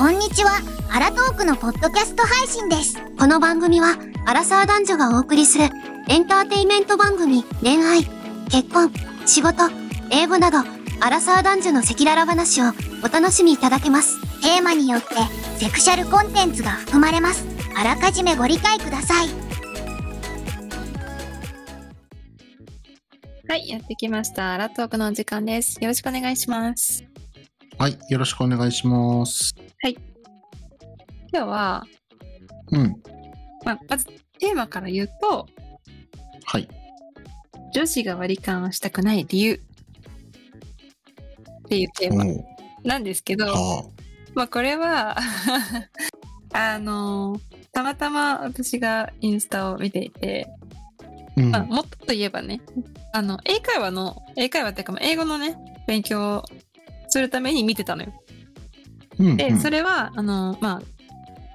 こんにちは。アラトークのポッドキャスト配信です。この番組は、アラサー男女がお送りするエンターテイメント番組、恋愛、結婚、仕事、英語など、アラサー男女の赤裸々話をお楽しみいただけます。テーマによって、セクシャルコンテンツが含まれます。あらかじめご理解ください。はい、やってきました。アラトークのお時間です。よろしくお願いします。はい、よろしくお願いします。今日は、うん、まあ、まずテーマから言うと、はい。女子が割り勘をしたくない理由。っていうテーマなんですけど、はまあこれは あのたまたま私がインスタを見ていて、あ、うん、まあ、もっと言えばねあの英会話の英会話っていうかまあ英語のね勉強をするために見てたのよ。うん、で、うん。それはあのまあ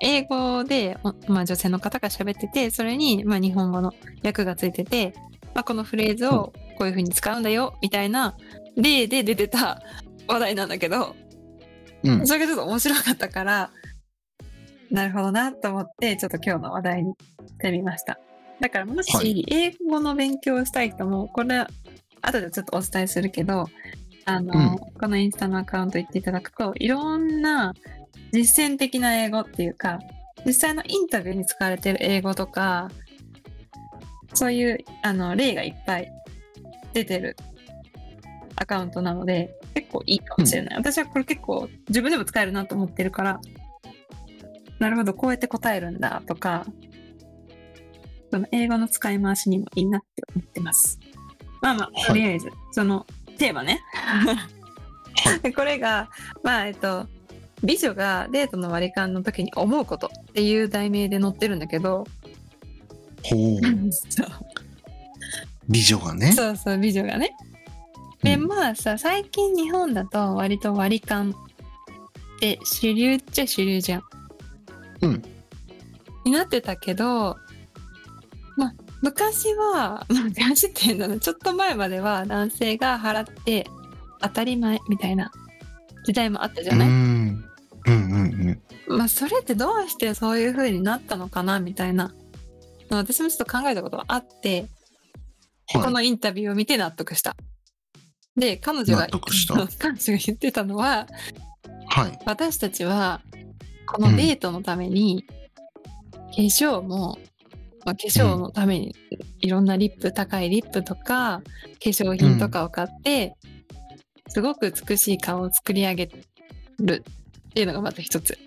英語で、おまあ、女性の方が喋っててそれに、まあ、日本語の訳がついてて、まあ、このフレーズをこういう風に使うんだよみたいな例で出てた 話題なんだけどうん、それがちょっと面白かったからなるほどなと思ってちょっと今日の話題にしてみました。だからもはし英語の勉強をしたい人もこれは後でちょっとお伝えするけどあの、このインスタのアカウント行っていただくといろんな実践的な英語っていうか実際のインタビューに使われてる英語とかそういうあの例がいっぱい出てるアカウントなので結構いいかもしれない、私はこれ結構自分でも使えるなと思ってるからなるほどこうやって答えるんだとかその英語の使い回しにもいいなって思ってます。まあまはいあとりあえず、そのテーマね。これがまあえっと美女がデートの割り勘の時に思うことっていう題名で載ってるんだけど、ほう、そう。美女がね。そうそう美女がね。でうん。まあさ最近日本だと割と割り勘って主流っちゃ主流じゃん。うん。になってたけどまあ昔はまあ 昔っていうのはちょっと前までは男性が払って当たり前みたいな時代もあったじゃない、うん、うん、うん、うん。まあそれってどうしてそういう風になったのかなみたいな。私もちょっと考えたことがあってこはのインタビューを見て納得した。で、彼女が 彼女が言ってたのは、い、はい、私たちはこのデートのために、化粧も、まあ、化粧のためにいろんなリップ、高いリップとか、化粧品とかを買って、すごく美しい顔を作り上げるっていうのがまた一つ。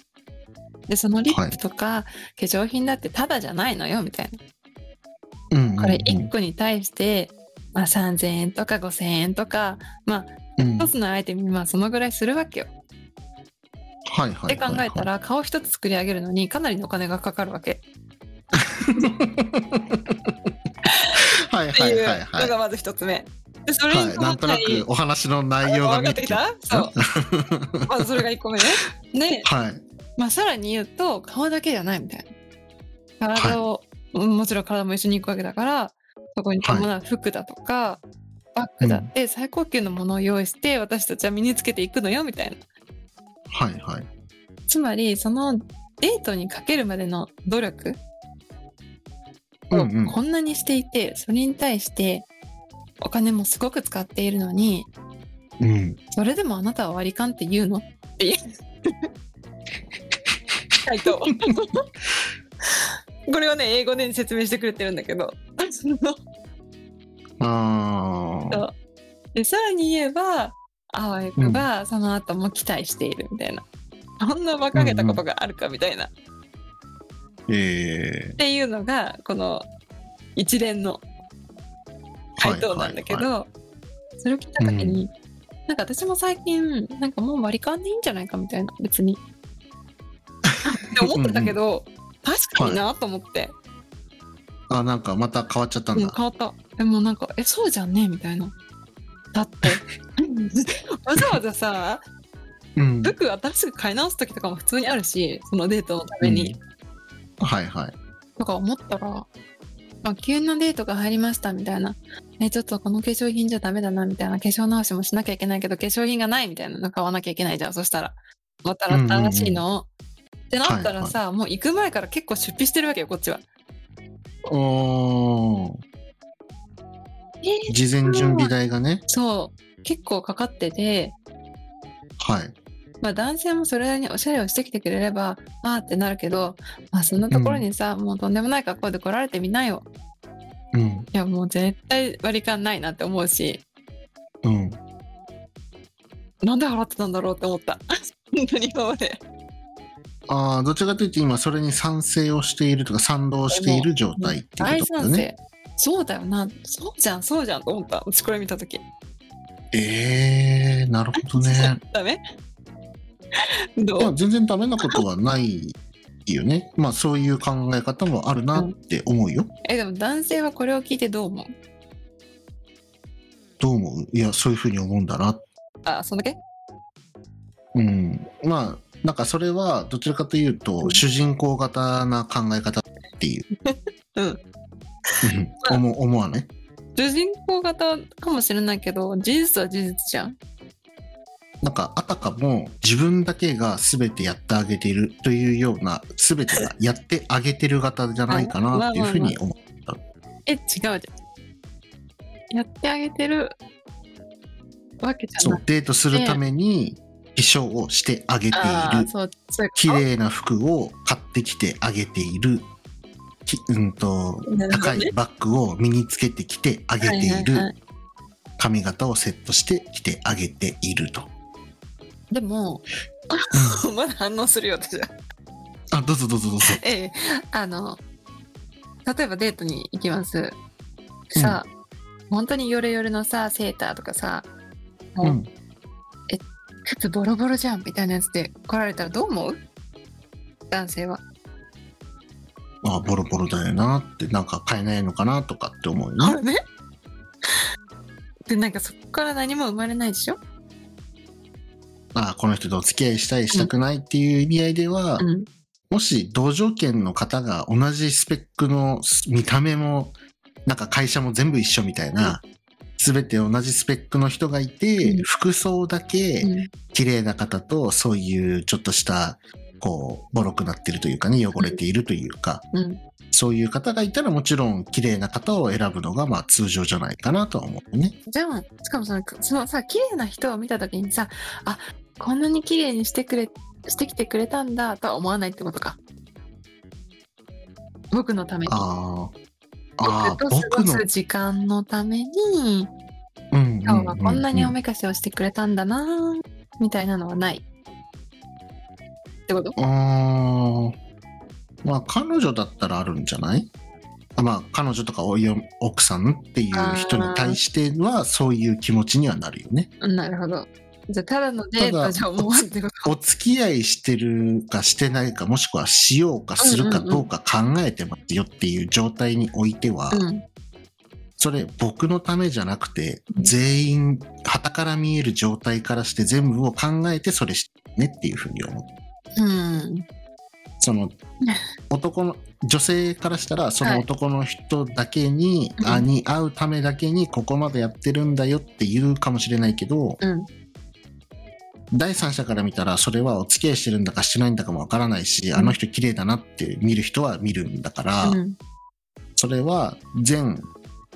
で、そのリップとか化粧品だってただじゃないのよ、みたいな。うん、これ1個に対して、まあ、3000円とか5000円とかまあうん、一つのアイテムにまあそのぐらいするわけよ。はい、はい。って考えたら顔一つ作り上げるのにかなりのお金がかかるわけ はい、はい、はい、はい。のがまず一つ目。でそれはい、に伴ったなんとなくお話の内容が分かってきた？そう まずそれが1個目ね。で、はい、まあ、さらに言うと顔だけじゃないみたいな。体を、うんもちろん体も一緒に行くわけだからそこに伴う服だとか、バッグだって最高級のものを用意して私たちは身につけていくのよみたいな。はい、はい。つまりそのデートにかけるまでの努力をうんうん。こんなにしていて、それに対してお金もすごく使っているのにうん、それでもあなたは割り勘って言うの？っていう。回答 これをね英語で説明してくれてるんだけど。そのああ、でさらに言えばあわよくばその後も期待しているみたいな、そんな馬鹿げたことがあるかみたいな、っえ。えていうのがこの一連の回答なんだけど、はいそれを聞いた時に、なんか私も最近なんかもう割り勘でいいんじゃないかみたいな別に。って思ってたけど確かになと思って、あ、なんかまた変わっちゃったんだ。うん変わった。でもなんかえそうじゃんね？みたいな。だって。わざわざさうん、服新しく買い直す時とかも普通にあるしそのデートのために、はい、はい。とか思ったらあ急なデートが入りましたみたいなえちょっとこの化粧品じゃダメだなみたいな化粧直しもしなきゃいけないけど化粧品がないみたいなの買わなきゃいけないじゃんそしたらまた新しいの。ってなったらさ、もう行く前から結構出費してるわけよこっちは。おーえー事前準備代がね。そう結構かかってて、はい。まあ、男性もそれなりにおしゃれをしてきてくれればあーってなるけど、まあ、そんなところにさ、もうとんでもない格好で来られてみなよ。うん。いやもう絶対割り勘ないなって思うしうん。なんで払ってたんだろうって思った。本当に今まで。ああ、どちらかというと今それに賛成をしているとか賛同している状態ってい大うことだ賛ね。成。そうだよな。そうじゃん、そうじゃんと思った。うちこれ見たとき。ええー、なるほどね。ダメ？どいやう全然ダメなことはないよね。まあそういう考え方もあるなって思うよ。え、でも男性はこれを聞いてどう思う？どう思う？いや、そういうふうに思うんだな。あ、そんだけ？うん。まあ、なんかそれはどちらかというと、うん主人公型な考え方っていう。う んうん。思う思わない？主人公型かもしれないけど、事実は事実じゃん。なんかあたかも自分だけが全てやってあげているというような全てがやってあげてる型じゃないかなっていうふうに思う。え、違うじゃん。やってあげてるわけじゃない。そうデートするために化粧をしてあげている綺麗な服を買ってきてあげているきうんとね高いバッグを身につけてきてあげていはいはいはる髪型をセットしてきてあげていると。でも、まだ反応するよ、私は。あどうぞどうぞどうぞ。ええ、あの、例えばデートに行きます。さ、本当にヨレヨレのさ、セーターとかさ、もううん、靴ボロボロじゃんみたいなやつで来られたらどう思う？男性は。あボロボロだよなってなんか買えないのかなとかって思うよね。あれね。で、なんかそこから何も生まれないでしょ？あこの人とお付き合いしたいしたくないっていう意味合いでは、うん。もし同条件の方が同じスペックの見た目もなんか会社も全部一緒みたいな、全て同じスペックの人がいて、うん服装だけうん綺麗な方とそういうちょっとしたこうボロくなってるというかね汚れているというか、うん。そういう方がいたらもちろん綺麗な方を選ぶのがまあ通常じゃないかなとは思うね。じゃあ、しかもその、そのさ、綺麗な人を見たときにさ、あ、こんなに綺麗にしてくれ、してきてくれたんだとは思わないってことか。僕のために。ああ。ああ、僕と過ごす。時間のために、今日はこんなにおめかしをしてくれたんだなみたいなのはない。ってこと？あーまあ彼女だったらあるんじゃない？あまあ彼女とかおよ奥さんっていう人に対してはそういう気持ちにはなるよね。うんなるほど。じゃあ、ただのデートじゃ思わんってことお付き合いしてるかしてないかもしくはしようかするかどうか考えてますよっていう状態においては、うん。それ僕のためじゃなくてうん全員旗から見える状態からして全部を考えてそれしてねっていうふうに思う。うん。その男の女性からしたらその男の人だけに、うんあに会うためだけにここまでやってるんだよって言うかもしれないけど、うん。第三者から見たらそれはお付き合いしてるんだかしてないんだかもわからないし、ん。あの人綺麗だなって見る人は見るんだから、うん。それは全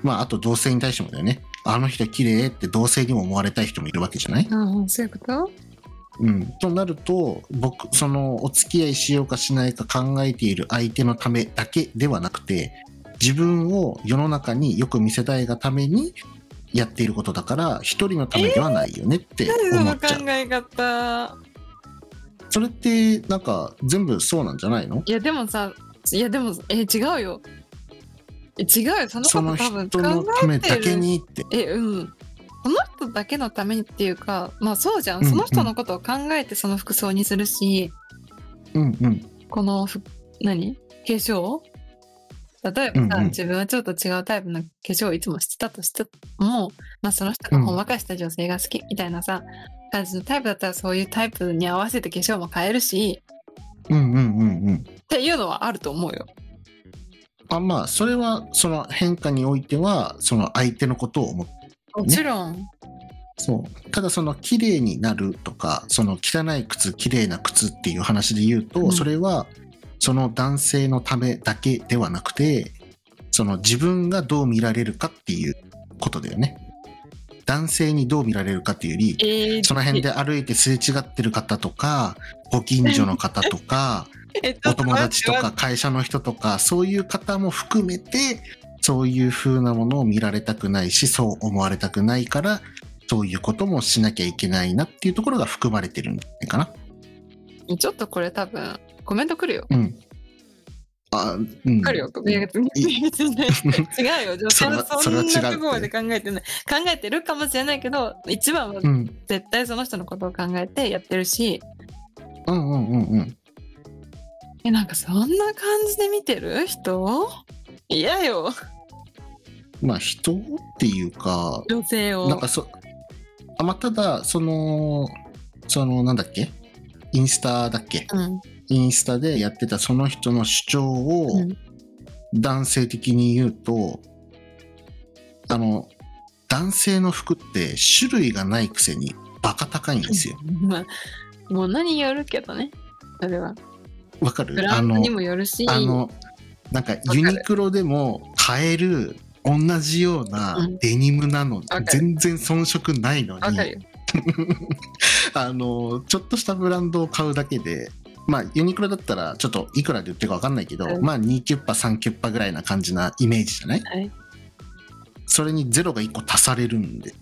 まああと同性に対してもだよね。あの人綺麗って同性にも思われたい人もいるわけじゃない、うん、そういうこと？うん、となると僕そのお付き合いしようかしないか考えている相手のためだけではなくて自分を世の中によく見せたいがためにやっていることだから一人のためではないよねって思っちゃう、考え方。それってなんか全部そうなんじゃないの？いや、でもさ、いや、でも、え、違うよ。え違うよ。そのそのこと多分人のためだけにってえ、うん。その人だけのためにっていうか、まあそうじゃん。うんその人のことを考えてその服装にするし、うんうんこのふ、何？化粧？例えばさ、うんうん自分はちょっと違うタイプの化粧をいつもしてたとしても、まあその人がほんわかした女性が好きみたいなさ、感じのタイプだったらそういうタイプに合わせて化粧も変えるし、うんうんうんうんっていうのはあると思うよ。あまあそれはその変化においてはその相手のことを思ってもちろん。そう。ただその綺麗になるとか、その汚い靴、綺麗な靴っていう話で言うと、うんそれはその男性のためだけではなくて、その自分がどう見られるかっていうことだよね。男性にどう見られるかっていうより、えーその辺で歩いてすれ違ってる方とか、ご近所の方とか、お友達とか会社の人とか、そういう方も含めて、そういう風なものを見られたくないし、そう思われたくないから、そういうこともしなきゃいけないなっていうところが含まれてるんじゃないかな。ちょっとこれ多分コメント来るよ。うん。あ、うん。来るよ。いや別に別にね 違うよ。女性はそんなところで考えてない。考えてるかもしれないけど、一番はうん。絶対その人のことを考えてやってるし、うんうんうんうん。え、なんかそんな感じで見てる？人？嫌よ。まあ人っていうか、女性を。なんかそ、あ、まあ、ただ、その、その、なんだっけ？インスタだっけ？うん。インスタでやってたその人の主張をうん男性的に言うと、あの、男性の服って種類がないくせにバカ高いんですよ。まあ、もう何よるけどね。それは。わかる？ブラあのンドにもよるし、あの、なんかユニクロでも買える同じようなうんデニムなの、かる全然遜色ないのに。あの、ちょっとしたブランドを買うだけで、まあ、ユニクロだったら、ちょっといくらで売ってるか分かんないけど、うんまあ、2キュッパ、3キュッパぐらいな感じなイメージじゃない？はい。それにゼロが1個足されるんで、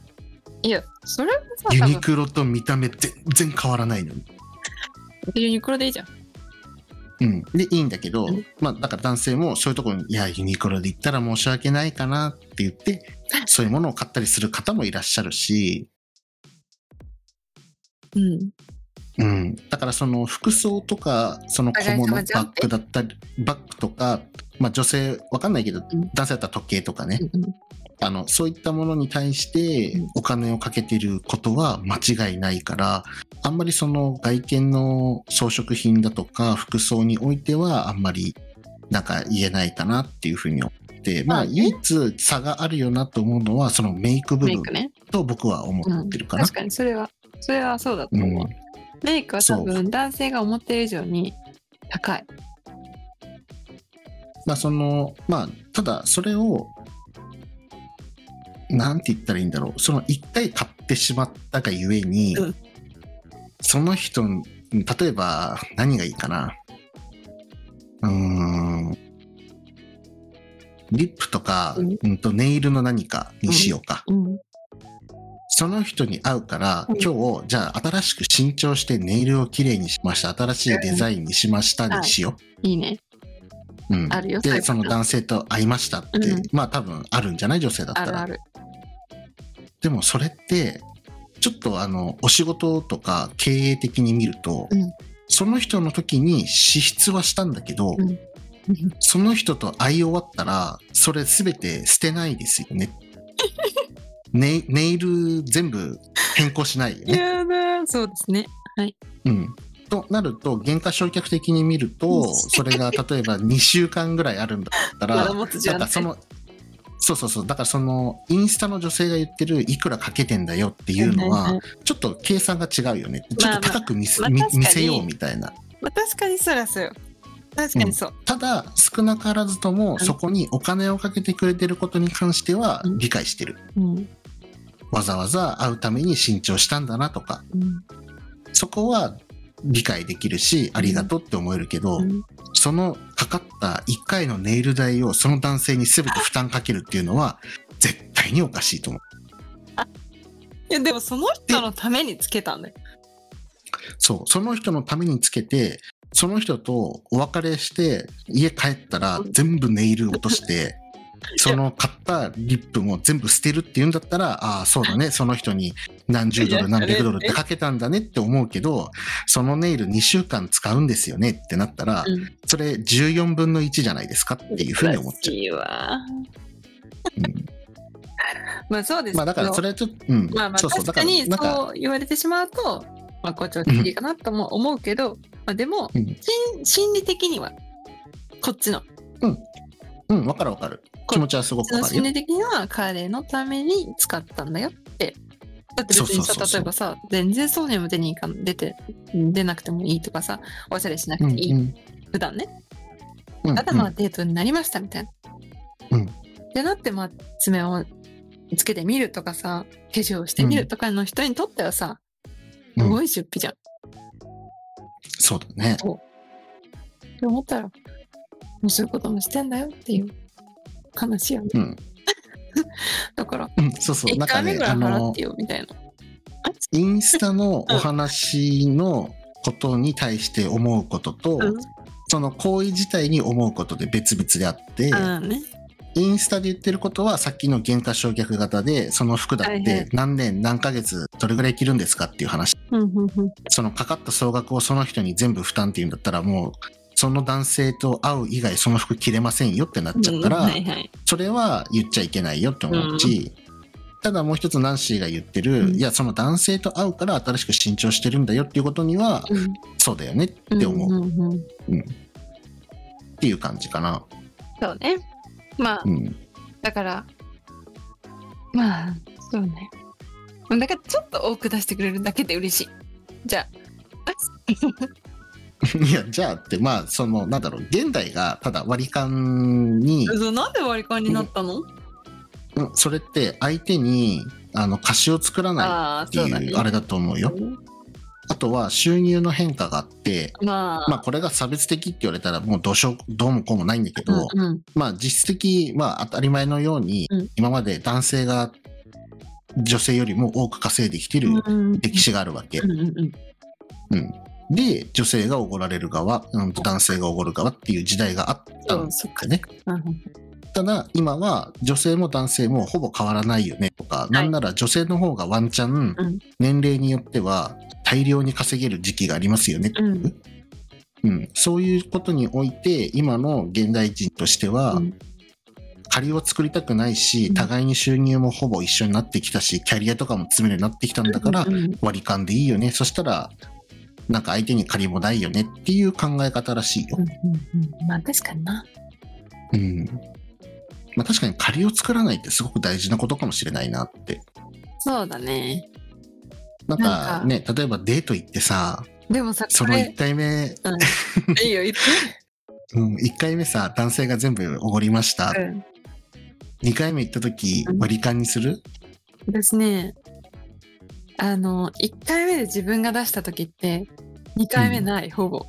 いや、それはさ、ユニクロと見た目全然変わらないのに。ユニクロでいいじゃん。うん。で、いいんだけどうん、まあ、だから男性もそういうところに、いや、ユニクロで行ったら申し訳ないかなって言って、そういうものを買ったりする方もいらっしゃるし、うん。うん、だからその服装とかその小物バッグだったりバッグとか、まあ、女性わかんないけど、うん。男性だったら時計とかね、うんあのそういったものに対してうん。お金をかけてることは間違いないからあんまりその外見の装飾品だとか服装においてはあんまりなんか言えないかなっていうふうに思ってままあ唯一差があるよなと思うのはそのメイク部分。と僕は思うんってるかな。確かにそれは、それはそうだとう。ん。思う。メイクは多分男性が思ってる以上に高い。まあそのまあただそれをなんて言ったらいいんだろう。その一回買ってしまったがゆえに、うん。その人に例えば何がいいかな。うーん。リップとか、うん。うん、とネイルの何かにしようか、うん。その人に合うから、うん。今日じゃあ新しく新調してネイルをきれいにしました。新しいデザインにしましたにしよう、い。いね。うん、あるよで、その男性と会いましたって、うん。まあ多分あるんじゃない女性だったら。でもそれって、ちょっとあの、お仕事とか経営的に見ると、うん。その人の時に支出はしたんだけど、うん。その人と会い終わったら、それ全て捨てないですよね。ネネイル全部変更しないよね。やだ、そうですね。うん。となると、原価償却的に見ると、それが例えば2週間ぐらいあるんだったら、まだからその、そうそうそう、だからその、インスタの女性が言ってる、いくらかけてんだよっていうのは、ちょっと計算が違うよね。ちょっと高く見せ,み、まあまあ見せようみたいな。まあ、確かにそりゃそうよ。確かにそう。ただ、少なからずとも、んそこにお金をかけてくれてることに関してはうん理解してる。うん。わざわざ会うために新調したんだなとか、うん。そこは理解できるし、ありがとうって思えるけど、うんそのかかった1回のネイル代をその男性に全て負担かけるっていうのは、絶対におかしいと思う。いや、でもその人のためにつけたんだよ。そう、その人のためにつけて、その人とお別れして、家帰ったら全部ネイル落として、その買ったリップも全部捨てるっていうんだったら、ああ、そうだね、その人に何十ドル何百ドルってかけたんだねって思うけど、そのネイル2週間使うんですよねってなったら、うん。それ14分の1じゃないですかっていうふうに思っちゃう。うん。まあそうですまあだからそれはちょっと、うん。まあまあ確かにそう言われてしまうと、まあこっちはきりかなとも思うけど、まあでも、うん。心心理的にはこっちの、うん、わかるわかる。気持ちはすごくわかるよ。心理的には彼のために使ったんだよってだって別にさそうそうそうそう例えばさ全然そうにも出に行かん出て出なくてもいいとかさおしゃれしなくていい、うん普段ねうんただまあデートになりましたみたいな。うんでなってまあ爪をつけてみるとかさ化粧してみるとかの人にとってはさ、うんすごい出費じゃん。そうだね。って思ったらもうそういうこともしてんだよっていう話やね。うん。だからうん、そうそう。1なんかね回目ぐ、らいあの払って、よみたいな。インスタのお話のことに対して思うことと、うんその行為自体に思うことで別々であって、ね。インスタで言ってることはさっきの原価償却型で、その服だって何年何ヶ月どれぐらい着るんですかっていう話。そのかかった総額をその人に全部負担っていうんだったらもう、その男性と会う以外その服着れませんよってなっちゃったら。それは言っちゃいけないよって思うし、ただもう一つナンシーが言ってる、うんいやその男性と会うから新しく新調してるんだよっていうことには、うんそうだよねって思うっんんんていう感じかな。そうね。まあ、うん。だから、まあ、そうね。だからちょっと多く出してくれるだけで嬉しい。じゃ いや、じゃあって、まあ、その、なんだろう、現代がただ割り勘に、なんで割り勘になったの、うんそれって相手に、あの、貸しを作らないああ、っていう、。あれだと思うよ。あとは収入の変化があって、まあ、まあこれが差別的って言われたらもうどうしよう、どうもこうもないんだけど、うんうんまあ実質的、まあ当たり前のように、うん今まで男性が女性よりも多く稼いできてるうん歴史があるわけ。うんうんうんうん。で、女性がおごられる側、うんと男性がおごる側っていう時代があったんですよね。うん。ただ、今は女性も男性もほぼ変わらないよねとか、なんなら女性の方がワンチャンうん、年齢によっては大量に稼げる時期がありますよね。っていううん、そういうことにおいて、今の現代人としては、うん。借りを作りたくないし、うん。互いに収入もほぼ一緒になってきたし、キャリアとかも詰めるようになってきたんだから、うんうん。割り勘でいいよね。そしたら、なんか相手に借りもないよねっていう考え方らしいよう。んうんうんまあ確かにな。うん。まあ確かに借りを作らないってすごく大事なことかもしれないなって。そうだね。なんかかね、例えばデート行ってさ、でもさ、そのこれ1回目、うん、いいよ、言って。うん、1回目さ、男性が全部おごりました。うん2回目行った時うん割り勘にする？私ね、あの、1回目で自分が出した時って、2回目ない、ほぼ。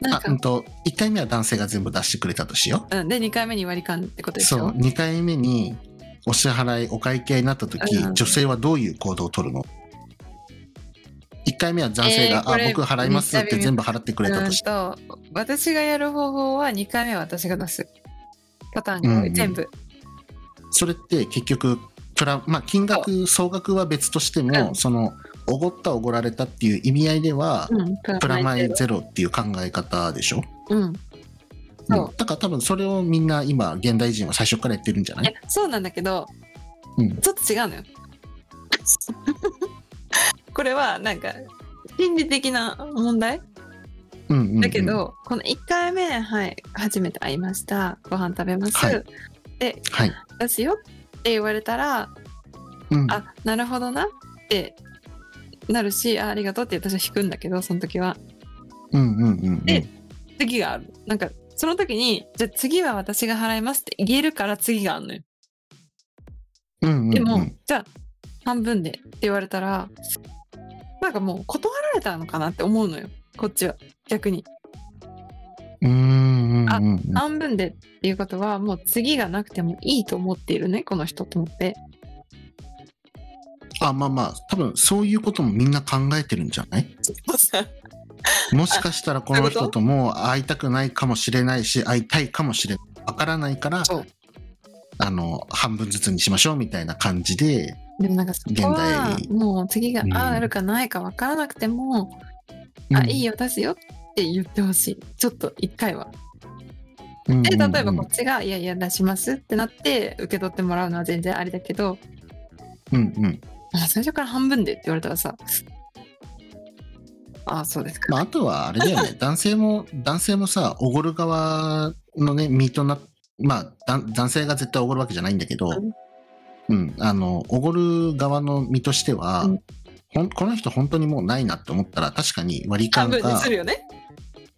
なんあ、かうんと、1回目は男性が全部出してくれたとしようん、で、2回目に割り勘ってことう。でしそう、ょ2回目にお支払い、お会計になった時、うん女性はどういう行動を取るの ?1 回目は男性が、えーあ、僕払いますって全部払ってくれたとして。私がやる方法は2回目は私が出すパターンが多い、うんうん全部それって結局、プラ、まあ、金額、総額は別としても、うん。その、おごったおごられたっていう意味合いでは、うんプラマイゼロ。っていう考え方でしょ？うん。そう。うんだから多分それをみんな今、現代人は最初からやってるんじゃない？そうなんだけど、うん。ちょっと違うのよ。これはなんか心理的な問題？うんうんうん。だけど、この1回目はい初めて会いました。ご飯食べます、はい。ではい。出すよって言われたらうん、あなるほどなってなるしあありがとうって私は引くんだけどその時は。うんうんうんうん。で次がある。なんかその時にじゃあ次は私が払いますって言えるから次があるのよ。うんうんうん、でも、じゃあ半分でって言われたらなんかもう断られたのかなって思うのよ。こっちは。逆に。うんあうん半分でっていうことはもう次がなくてもいいと思っているねこの人と思って。あ、まあまあ、多分そういうこともみんな考えてるんじゃない？もしかしたらこの人とも会いたくないかもしれないし、会いたいかもしれない。わからないからあの、半分ずつにしましょうみたいな感じで、でもなんかそこはもう次がうんあるかないか分からなくても、あいいよ出すよって言ってほしい。ちょっと一回は。うん。で例えばうん。こっちが「いやいや出します」ってなって受け取ってもらうのは全然ありだけどうんうん。あ最初から半分でって言われたらさああそうですか、まあ、あとはあれだよね、男性も、男性もさ、おごる側のね、身とな、まあ、だ男性が絶対おごるわけじゃないんだけど、うん。うん、あの、おごる側の身としては、うん。この人本当にもうないなって思ったら、確かに割り勘半分にかす、るよね。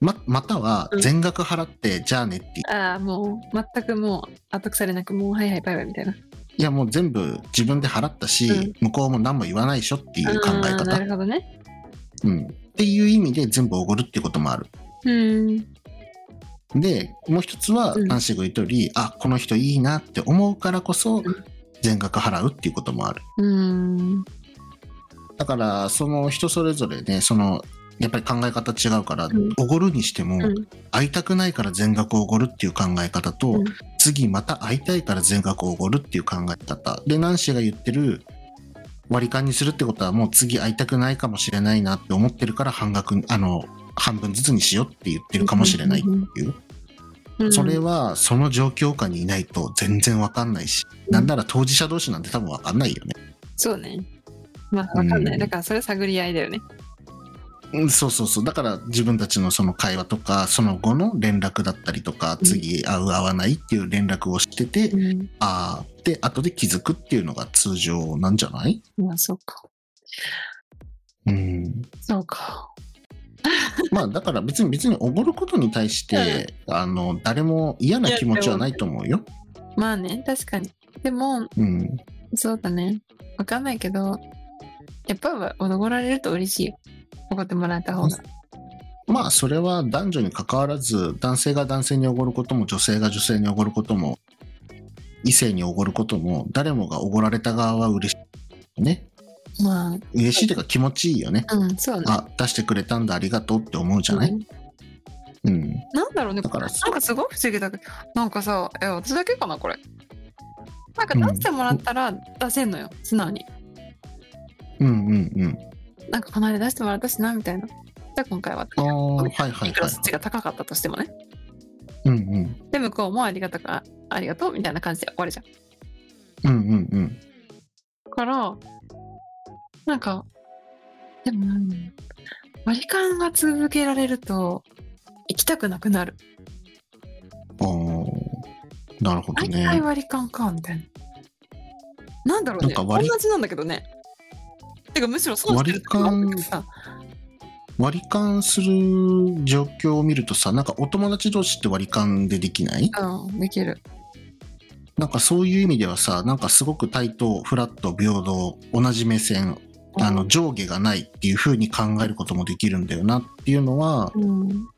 ま、またはうん全額払って、じゃあねってああ、もう、全くもう、後腐れなく、もう、はいはい、バイバイみたいな。いやもう全部自分で払ったし、うん向こうも何も言わないでしょっていう考えあーな方、るほどね。うん。っていう意味で全部おごるっていうこともある。うん。で、もう一つは、うんナンシーが言ったより、あ、この人いいなって思うからこそん、全額払うっていうこともある。うん。だから、その人それぞれね、その、やっぱり考え方違うからん、おごるにしても、うん会いたくないから全額おごるっていう考え方と、うん次また会いたいから全額おごるっていう考え方。で、ナンシーが言ってる、割り勘にするってことはもう次会いたくないかもしれないなって思ってるから半額、あの、半分ずつにしようって言ってるかもしれないっていう。うんそれはその状況下にいないと全然わかんないし、うんなんなら当事者同士なんて多分わかんないよね。そうね。まあ、わかんない。うんだから、それ探り合いだよね。うんそうそうそう。だから自分たちのその会話とか、その後の連絡だったりとか、うん次会う会わないっていう連絡をしてて、うん。ああ、で、後で気づくっていうのが通常なんじゃない？まあ、そうか。うん。そうか。まあだから別に別におごることに対して、あの、誰も嫌な気持ちはないと思うよ。まあね、確かに。でも、うん。そうだね。わかんないけど、やっぱおごられると嬉しいよ。おごってもらった方が。まあそれは男女に関わらず男性が男性におごることも女性が女性におごることも異性におごることも誰もがおごられた側は嬉しいねまあ、嬉しいというか気持ちいいよねうん、そうね。あ出してくれたんだありがとうって思うじゃない？うんうんなんだろうね、だからなんかすごい不思議だけど、なんかさ、え、私だけかな、これ。なんか出してもらったら出せんのよ、素直に。うんうんうんなんかこの間出してもらったしな、みたいな。じゃあ今回は。ああはいはいいくらはい数値が高かったとしてもね。うんうんで、向こうもありがたか、ありがとうみたいな感じで終わりじゃん。うんうんうんだから、なんか、でも、割り勘が続けられると、行きたくなくなる。あーなるほど毎ね回割り勘か、みたいな。なんだろうね。同じなんだけどね。てか、むしろ損してるって思うけどさ。割り勘する状況を見るとさなんかお友達同士って割り勘でできない？うん、できる。なんかそういう意味ではさ、なんかすごく対等、フラット、平等、同じ目線、あの上下がないっていう風に考えることもできるんだよなっていうのは、うん。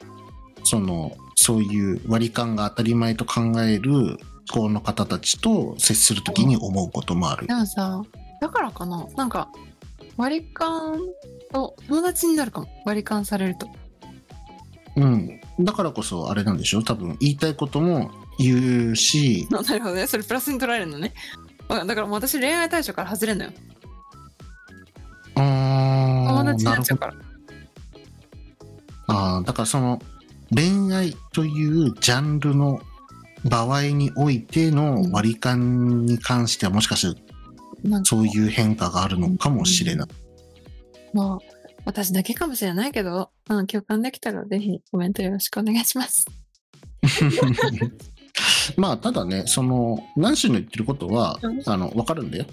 その、そういう割り勘が当たり前と考える子の方たちと接するときに思うこともあるで。もさ、だからかな。なんか、割り勘？と友達になるかも。割り勘されると。うん。だからこそあれなんでしょ？多分言いたいことも言うし、なるほどね。それプラスに捉えるのね。わだからもう私恋愛対象から外れんのよ。あー友達になっちゃうから。あーだからその恋愛というジャンルの場合においての割り勘に関してはもしかしてそういう変化があるのかもしれない。まあ、私だけかもしれないけど、うん、共感できたらぜひコメントよろしくお願いします。まあただねそのナンシーの言ってることはうんあの分かるんだよ。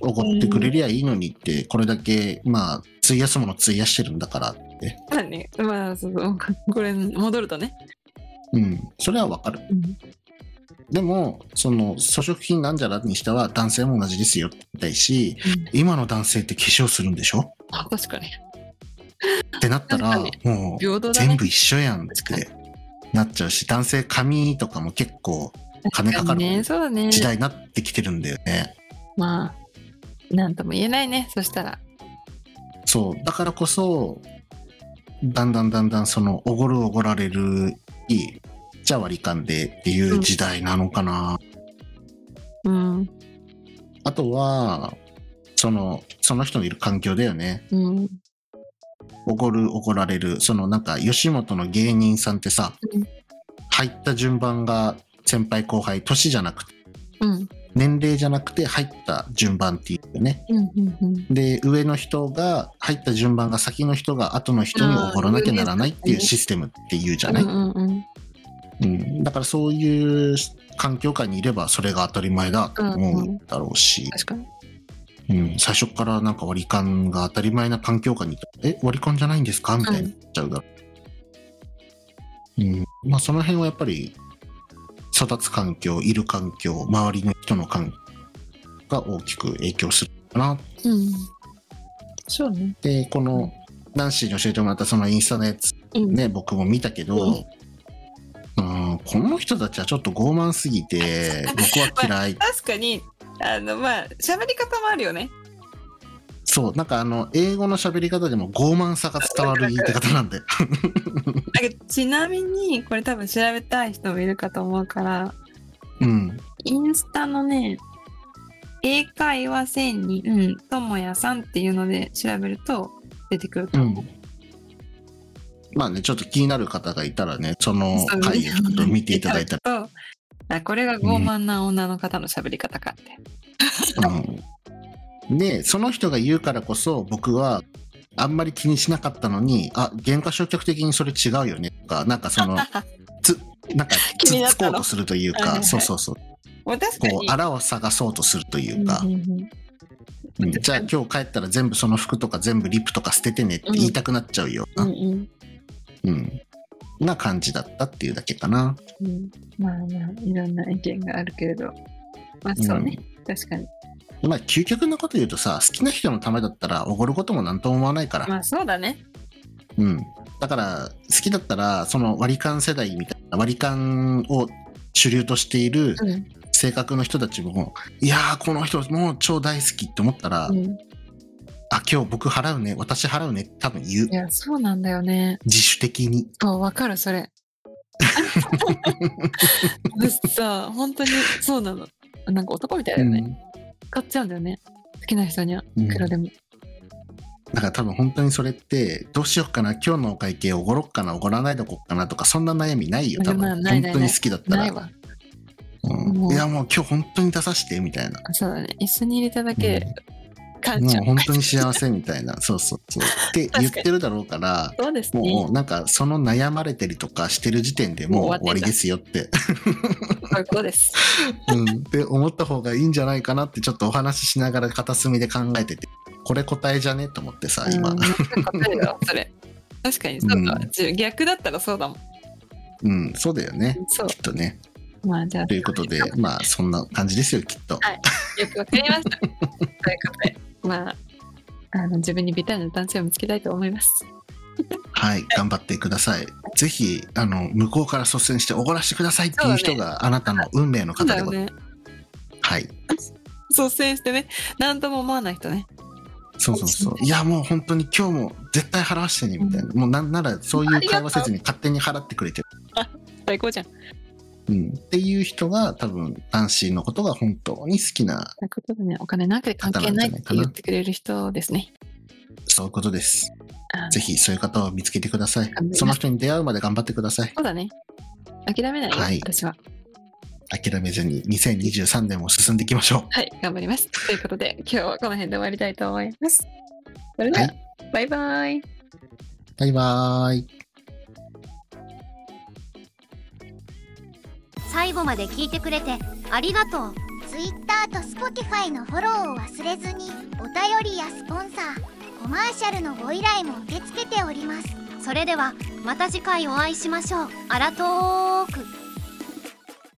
おごってくれりゃいいのにってこれだけまあ費やすもの費やしてるんだからって。まあね、まあ、そうそうこれ戻るとね。うん、それは分かる。うん、でも、その、装飾品なんじゃらにしては男性も同じですよって言いたいし、今の男性って化粧するんでしょ？あ確かに。ってなったら、確かもう。全部一緒やんってなっちゃうし、男性髪とかも結構金かかる。時代になってきてるんだよね。まあ、なんとも言えないね。そしたら。そう。だからこそ、だんだんだんだんその、おごるおごられるいい、じゃあ割り勘でっていう時代なのかな。うん。あとは、その、その人のいる環境だよね。うん。おごるおごられるそのなんか吉本の芸人さんってさ、うん入った順番が先輩後輩年じゃなくてうん。年齢じゃなくて入った順番っていうよねうん。うん。うん。で上の人が入った順番が先の人が後の人におごらなきゃならないっていうシステムっていうじゃない、うんうんうん。うん、だからそういう環境下にいればそれが当たり前だと思うだろうし、確かに。うん。最初からなんか割り勘が当たり前な環境下にいたらえ割り勘じゃないんですか？みたいになっちゃうだろう、うん。まあその辺はやっぱり育つ環境いる環境周りの人の環境が大きく影響するかな。うん。そうね。でこのナンシーに教えてもらったそのインスタのやつうん。ね僕も見たけど、うん、この人たちはちょっと傲慢すぎて 僕は嫌い確かに、あの、まあ、喋り方もあるよね。そうなんかあの英語の喋り方でも傲慢さが伝わる言い方なんで ちなみに、これ多分調べたい人もいるかと思うから、うんインスタのね、英会話1000人、ともやさんっていうので調べると出てくるとう思う。んまあねちょっと気になる方がいたらねその回をちょっと見ていただいたら、と、あこれが傲慢な女の方の喋り方かって。うん、でその人が言うからこそ僕はあんまり気にしなかったのにあ原価消極的にそれ違うよねとかなんかその つなんかつっつこうとするというかはいはいはい。そうそうそう。こうあらを探そうとするというか、うんうんうんうん。じゃあ今日帰ったら全部その服とか全部リップとか捨ててねって言いたくなっちゃうような、うんうんうん。な感じだったっていうだけかな。うん。まあまあいろんな意見があるけれど。まあそうね、確かに。まあ究極のこと言うとさ好きな人のためだったらおごることもなんとも思わないから、まあそうだね。うん、だから好きだったらその割り勘世代みたいな割り勘を主流としているうん、性格の人たちもいやーこの人もう超大好きって思ったら、うん、あ今日僕払うね。私払うね。って多分言う。いやそうなんだよね。自主的に。あわかるそれ。私さ本当にそうなの。なんか男みたいだよね、買っちゃうんだよね。好きな人には。うん。いくらでも、だから多分本当にそれってどうしようかな。今日のお会計おごろっかな。おごらないでおこっかなとかそんな悩みないよ多分。本当に好きだったら。うん。いやもう今日本当に出させてみたいな。そうだね。一緒に入れただけで感謝、もう本当に幸せみたいな。そうそうそう。って言ってるだろうからそうですね。もうなんかその悩まれてりとかしてる時点でもう終わりですよって、そういうことです。うん、って思った方がいいんじゃないかなってちょっとお話ししながら片隅で考えてて。これ答えじゃね？と思ってさ今。それ。確かにそううん。ち逆だったらそうだもん。うんそうだよね。そう。きっとね。まあじゃあということでまあそんな感じですよきっと。よくわかりました。ということで、まあ、あの自分にぴったりの男性を見つけたいと思います。はい、頑張ってください。ぜひ、あの、向こうから率先しておごらしてくださいっていう人があなたの運命の方でごね。はい。率先してね、何とも思わない人ね。そうそうそう。いや、もう本当に今日も絶対払わしてね、みたいな。もうなんならそういう会話せずに勝手に払ってくれてる。最高じゃん。とうん。っていう人が多分、ナンシーのことが本当に好きな、いうことでね、お金なくて関係ないって言ってくれる人ですね。そういうことです。あぜひそういう方を見つけてくださいその人に出会うまで頑張ってください。そうだね。諦めないよ、はい私は。諦めずに2023年も進んでいきましょはい、頑張ります。ということで、今日はこの辺で終わりたいと思います。それでは、はいバイバイ。う。バイバーイ。最後まで聞いてくれてありがとう。Twitter と Spotify のフォローを忘れずにお便りやスポンサーコマーシャルのご依頼も受け付けております。それではまた次回お会いしましょう。アラトーク